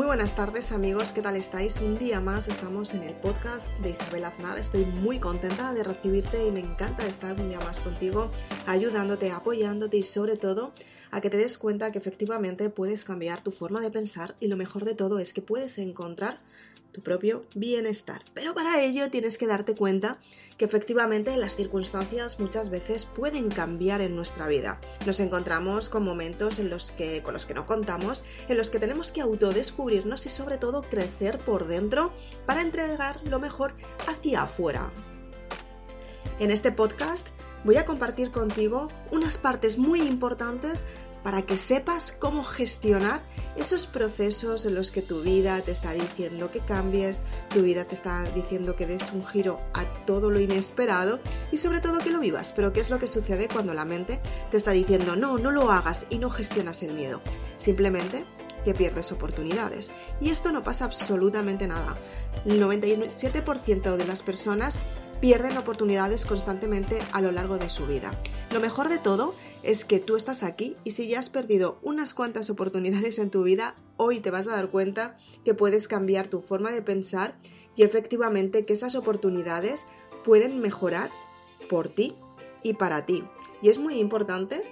Muy buenas tardes amigos, ¿qué tal estáis? Un día más estamos en el podcast de Isabel Aznar. Estoy muy contenta de recibirte y me encanta estar un día más contigo, ayudándote, apoyándote y sobre todo a que te des cuenta que efectivamente puedes cambiar tu forma de pensar y lo mejor de todo es que puedes encontrar tu propio bienestar. Pero para ello tienes que darte cuenta que efectivamente las circunstancias muchas veces pueden cambiar en nuestra vida. Nos encontramos con momentos en los que con los que no contamos, en los que tenemos que autodescubrirnos y sobre todo crecer por dentro para entregar lo mejor hacia afuera. En este podcast voy a compartir contigo unas partes muy importantes para que sepas cómo gestionar esos procesos en los que tu vida te está diciendo que cambies, tu vida te está diciendo que des un giro a todo lo inesperado y sobre todo que lo vivas. Pero ¿qué es lo que sucede cuando la mente te está diciendo no, no lo hagas y no gestionas el miedo? Simplemente que pierdes oportunidades. Y esto no pasa absolutamente nada. El 97% de las personas pierden oportunidades constantemente a lo largo de su vida. Lo mejor de todo es que tú estás aquí y si ya has perdido unas cuantas oportunidades en tu vida, hoy te vas a dar cuenta que puedes cambiar tu forma de pensar y efectivamente que esas oportunidades pueden mejorar por ti y para ti. Y es muy importante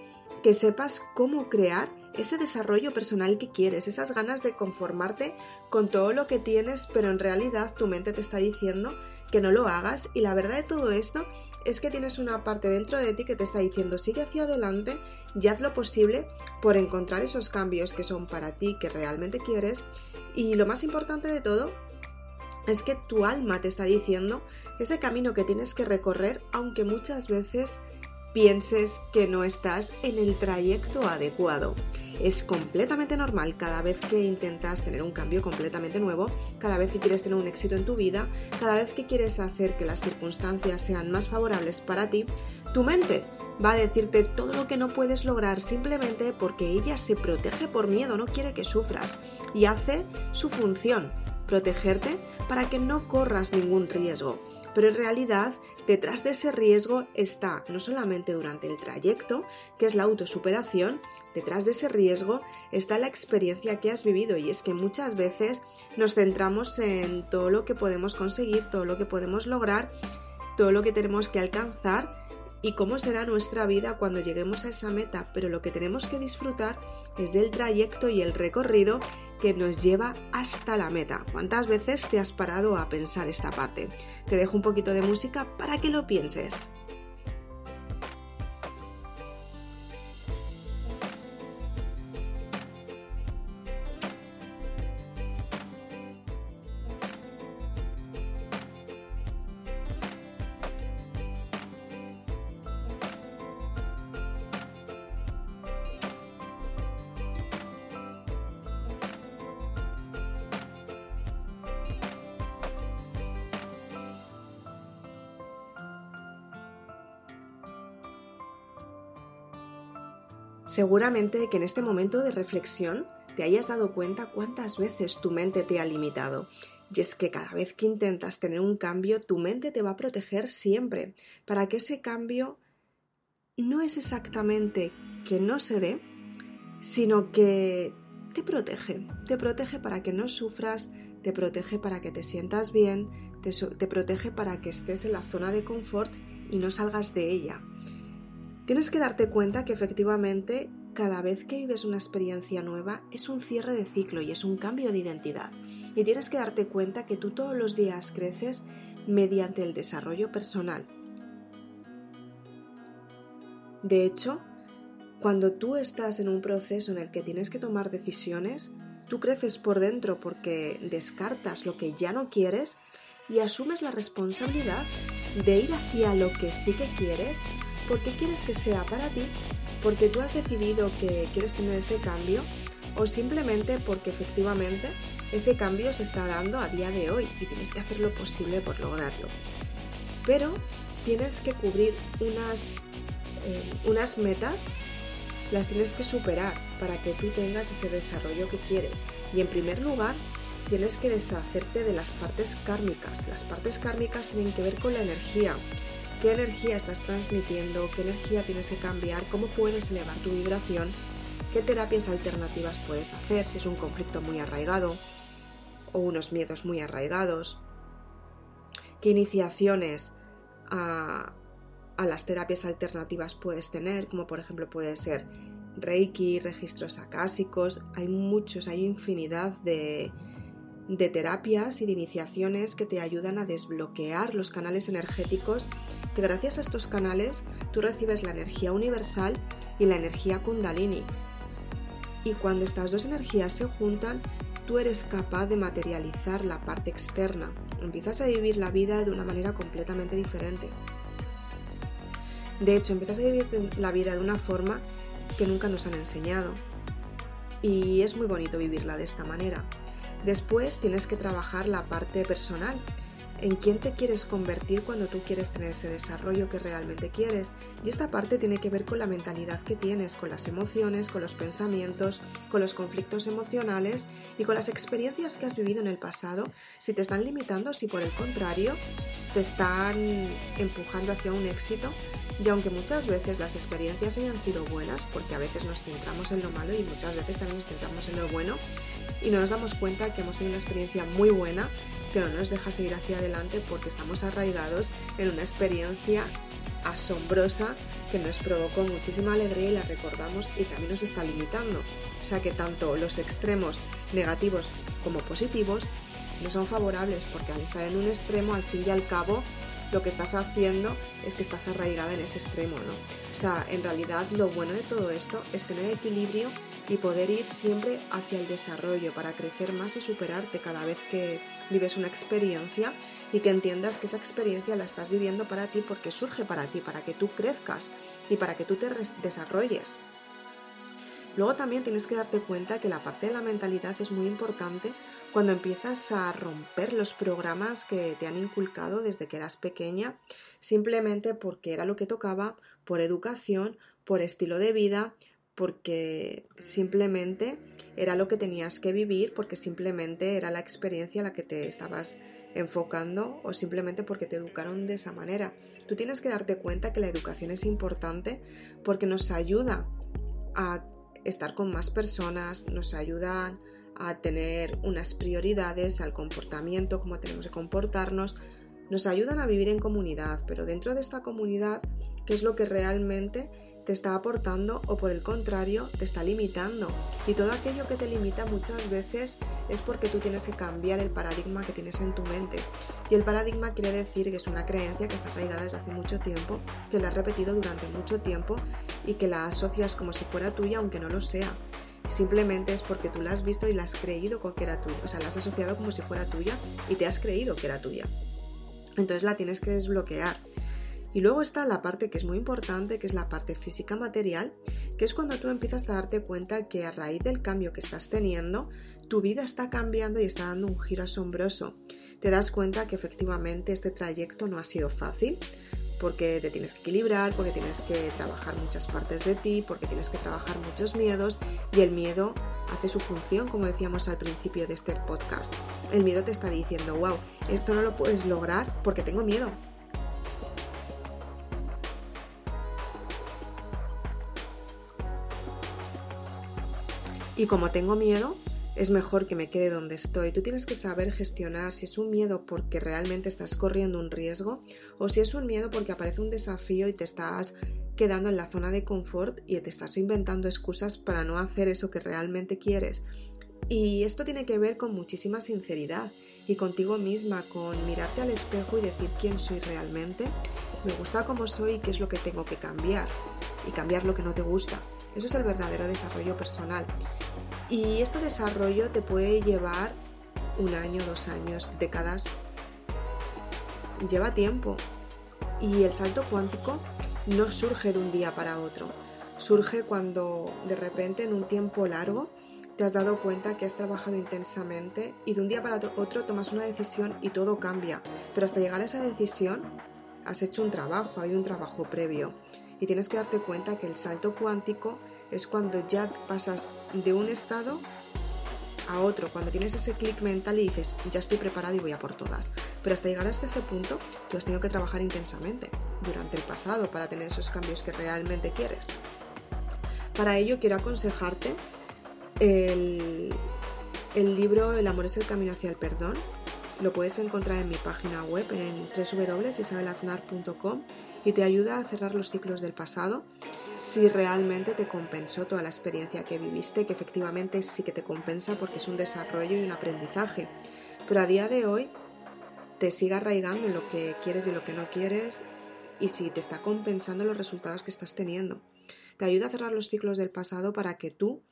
que sepas cómo crear ese desarrollo personal que quieres, esas ganas de conformarte con todo lo que tienes, pero en realidad tu mente te está diciendo que no lo hagas. Y la verdad de todo esto es que tienes una parte dentro de ti que te está diciendo sigue hacia adelante y haz lo posible por encontrar esos cambios que son para ti, que realmente quieres y lo más importante de todo es que tu alma te está diciendo ese camino que tienes que recorrer aunque muchas veces pienses que no estás en el trayecto adecuado. Es completamente normal cada vez que intentas tener un cambio completamente nuevo, cada vez que quieres tener un éxito en tu vida, cada vez que quieres hacer que las circunstancias sean más favorables para ti, tu mente va a decirte todo lo que no puedes lograr simplemente porque ella se protege por miedo, no quiere que sufras y hace su función, protegerte para que no corras ningún riesgo. Pero en realidad Detrás de ese riesgo está no solamente durante el trayecto, que es la autosuperación, detrás de ese riesgo está la experiencia que has vivido y es que muchas veces nos centramos en todo lo que podemos conseguir, todo lo que podemos lograr, todo lo que tenemos que alcanzar y cómo será nuestra vida cuando lleguemos a esa meta, pero lo que tenemos que disfrutar es del trayecto y el recorrido que nos lleva hasta la meta. ¿Cuántas veces te has parado a pensar esta parte? Te dejo un poquito de música para que lo pienses. Seguramente que en este momento de reflexión te hayas dado cuenta cuántas veces tu mente te ha limitado. Y es que cada vez que intentas tener un cambio, tu mente te va a proteger siempre para que ese cambio no es exactamente que no se dé, sino que te protege. Te protege para que no sufras, te protege para que te sientas bien, te, te protege para que estés en la zona de confort y no salgas de ella. Tienes que darte cuenta que efectivamente cada vez que vives una experiencia nueva es un cierre de ciclo y es un cambio de identidad. Y tienes que darte cuenta que tú todos los días creces mediante el desarrollo personal. De hecho, cuando tú estás en un proceso en el que tienes que tomar decisiones, tú creces por dentro porque descartas lo que ya no quieres y asumes la responsabilidad de ir hacia lo que sí que quieres porque quieres que sea para ti, porque tú has decidido que quieres tener ese cambio o simplemente porque efectivamente ese cambio se está dando a día de hoy y tienes que hacer lo posible por lograrlo. Pero tienes que cubrir unas, eh, unas metas, las tienes que superar para que tú tengas ese desarrollo que quieres. Y en primer lugar, tienes que deshacerte de las partes kármicas. Las partes kármicas tienen que ver con la energía, qué energía estás transmitiendo, qué energía tienes que cambiar, cómo puedes elevar tu vibración qué terapias alternativas puedes hacer si es un conflicto muy arraigado o unos miedos muy arraigados, qué iniciaciones a, las terapias alternativas puedes tener, como por ejemplo puede ser Reiki, registros acásicos, hay muchos, hay infinidad de, de terapias y de iniciaciones que te ayudan a desbloquear los canales energéticos, gracias a estos canales tú recibes la energía universal y la energía kundalini. Y cuando estas dos energías se juntan, tú eres capaz de materializar la parte externa. Empiezas a vivir la vida de una manera completamente diferente. De hecho, empiezas a vivir la vida de una forma que nunca nos han enseñado. Y es muy bonito vivirla de esta manera. Después tienes que trabajar la parte personal, en quién te quieres convertir cuando tú quieres tener ese desarrollo que realmente quieres. Y esta parte tiene que ver con la mentalidad que tienes, con las emociones, con los pensamientos, con los conflictos emocionales y con las experiencias que has vivido en el pasado, si te están limitando, si por el contrario te están empujando hacia un éxito y aunque muchas veces las experiencias hayan sido buenas, porque a veces nos centramos en lo malo y muchas veces también nos centramos en lo bueno, y no nos damos cuenta que hemos tenido una experiencia muy buena, pero no nos deja seguir hacia adelante porque estamos arraigados en una experiencia asombrosa que nos provocó muchísima alegría y la recordamos y también nos está limitando. O sea que tanto los extremos negativos como positivos no son favorables porque al estar en un extremo, al fin y al cabo, lo que estás haciendo es que estás arraigada en ese extremo, ¿no? O sea, en realidad lo bueno de todo esto es tener equilibrio y poder ir siempre hacia el desarrollo para crecer más y superarte cada vez que vives una experiencia y que entiendas que esa experiencia la estás viviendo para ti porque surge para ti, para que tú crezcas y para que tú te desarrolles. Luego también tienes que darte cuenta que la parte de la mentalidad es muy importante cuando empiezas a romper los programas que te han inculcado desde que eras pequeña, simplemente porque era lo que tocaba, por educación, por estilo de vida, porque simplemente era lo que tenías que vivir, porque simplemente era la experiencia a la que te estabas enfocando o simplemente porque te educaron de esa manera. Tú tienes que darte cuenta que la educación es importante porque nos ayuda a estar con más personas, nos ayudan a tener unas prioridades, al comportamiento, cómo tenemos que comportarnos, nos ayudan a vivir en comunidad, pero dentro de esta comunidad, ¿qué es lo que realmente te está aportando o por el contrario te está limitando? Y todo aquello que te limita muchas veces es porque tú tienes que cambiar el paradigma que tienes en tu mente. Y el paradigma quiere decir que es una creencia que está arraigada desde hace mucho tiempo, que la has repetido durante mucho tiempo y que la asocias como si fuera tuya aunque no lo sea simplemente es porque tú la has visto y la has creído que era tuya, o sea, la has asociado como si fuera tuya y te has creído que era tuya. Entonces la tienes que desbloquear. Y luego está la parte que es muy importante, que es la parte física material, que es cuando tú empiezas a darte cuenta que a raíz del cambio que estás teniendo, tu vida está cambiando y está dando un giro asombroso. Te das cuenta que efectivamente este trayecto no ha sido fácil, porque te tienes que equilibrar, porque tienes que trabajar muchas partes de ti, porque tienes que trabajar muchos miedos y el miedo hace su función, como decíamos al principio de este podcast. El miedo te está diciendo, wow, esto no lo puedes lograr porque tengo miedo. Y como tengo miedo, es mejor que me quede donde estoy. Tú tienes que saber gestionar si es un miedo porque realmente estás corriendo un riesgo o si es un miedo porque aparece un desafío y te estás quedando en la zona de confort y te estás inventando excusas para no hacer eso que realmente quieres. Y esto tiene que ver con muchísima sinceridad y contigo misma, con mirarte al espejo y decir quién soy realmente, me gusta como soy y qué es lo que tengo que cambiar y cambiar lo que no te gusta. Eso es el verdadero desarrollo personal. Y este desarrollo te puede llevar un año, dos años, décadas. Lleva tiempo. Y el salto cuántico no surge de un día para otro. Surge cuando de repente en un tiempo largo te has dado cuenta que has trabajado intensamente y de un día para otro tomas una decisión y todo cambia. Pero hasta llegar a esa decisión has hecho un trabajo, ha habido un trabajo previo. Y tienes que darte cuenta que el salto cuántico es cuando ya pasas de un estado a otro, cuando tienes ese clic mental y dices, ya estoy preparado y voy a por todas. Pero hasta llegar hasta ese punto, tú has tenido que trabajar intensamente durante el pasado para tener esos cambios que realmente quieres. Para ello quiero aconsejarte el, el libro El amor es el camino hacia el perdón. Lo puedes encontrar en mi página web en www.isabelaznar.com y te ayuda a cerrar los ciclos del pasado si realmente te compensó toda la experiencia que viviste, que efectivamente sí que te compensa porque es un desarrollo y un aprendizaje. Pero a día de hoy te sigue arraigando en lo que quieres y lo que no quieres y si te está compensando los resultados que estás teniendo. Te ayuda a cerrar los ciclos del pasado para que tú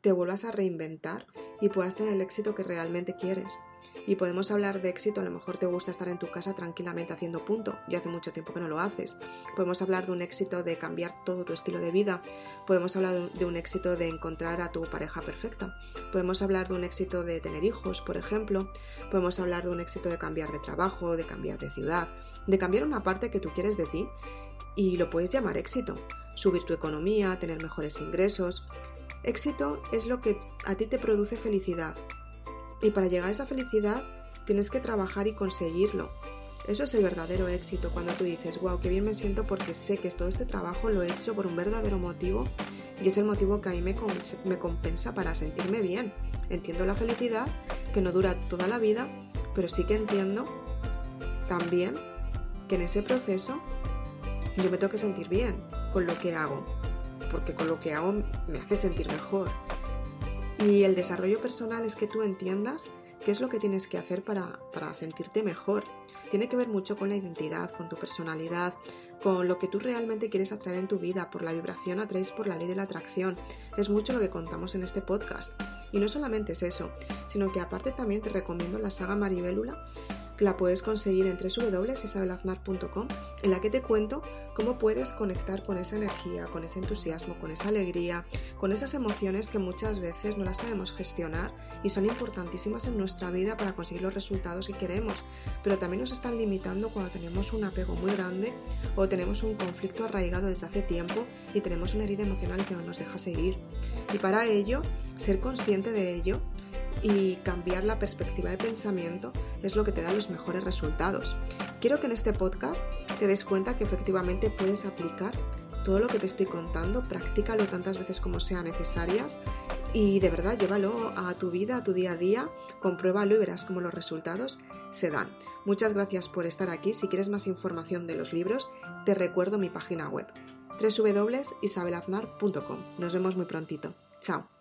te vuelvas a reinventar y puedas tener el éxito que realmente quieres. Y podemos hablar de éxito, a lo mejor te gusta estar en tu casa tranquilamente haciendo punto, y hace mucho tiempo que no lo haces. Podemos hablar de un éxito de cambiar todo tu estilo de vida. Podemos hablar de un éxito de encontrar a tu pareja perfecta. Podemos hablar de un éxito de tener hijos, por ejemplo. Podemos hablar de un éxito de cambiar de trabajo, de cambiar de ciudad, de cambiar una parte que tú quieres de ti y lo puedes llamar éxito. Subir tu economía, tener mejores ingresos. Éxito es lo que a ti te produce felicidad, y para llegar a esa felicidad tienes que trabajar y conseguirlo. Eso es el verdadero éxito, cuando tú dices, wow, qué bien me siento porque sé que todo este trabajo lo he hecho por un verdadero motivo y es el motivo que a mí me, me compensa para sentirme bien. Entiendo la felicidad, que no dura toda la vida, pero sí que entiendo también que en ese proceso yo me tengo que sentir bien con lo que hago, porque con lo que hago me hace sentir mejor. Y el desarrollo personal es que tú entiendas qué es lo que tienes que hacer para, sentirte mejor. Tiene que ver mucho con la identidad, con tu personalidad, con lo que tú realmente quieres atraer en tu vida. Por la vibración atraes por la ley de la atracción. Es mucho lo que contamos en este podcast. Y no solamente es eso, sino que aparte también te recomiendo la saga Maribélula, la puedes conseguir en www.isabelaznar.com, en la que te cuento cómo puedes conectar con esa energía, con ese entusiasmo, con esa alegría, con esas emociones que muchas veces no las sabemos gestionar y son importantísimas en nuestra vida para conseguir los resultados que queremos, pero también nos están limitando cuando tenemos un apego muy grande o tenemos un conflicto arraigado desde hace tiempo y tenemos una herida emocional que no nos deja seguir. Y para ello, ser consciente de ello y cambiar la perspectiva de pensamiento es lo que te da los mejores resultados. Quiero que en este podcast te des cuenta que efectivamente puedes aplicar todo lo que te estoy contando, practícalo tantas veces como sean necesarias y de verdad llévalo a tu vida, a tu día a día, compruébalo y verás cómo los resultados se dan. Muchas gracias por estar aquí. Si quieres más información de los libros, te recuerdo mi página web www.isabelaznar.com. Nos vemos muy prontito. Chao.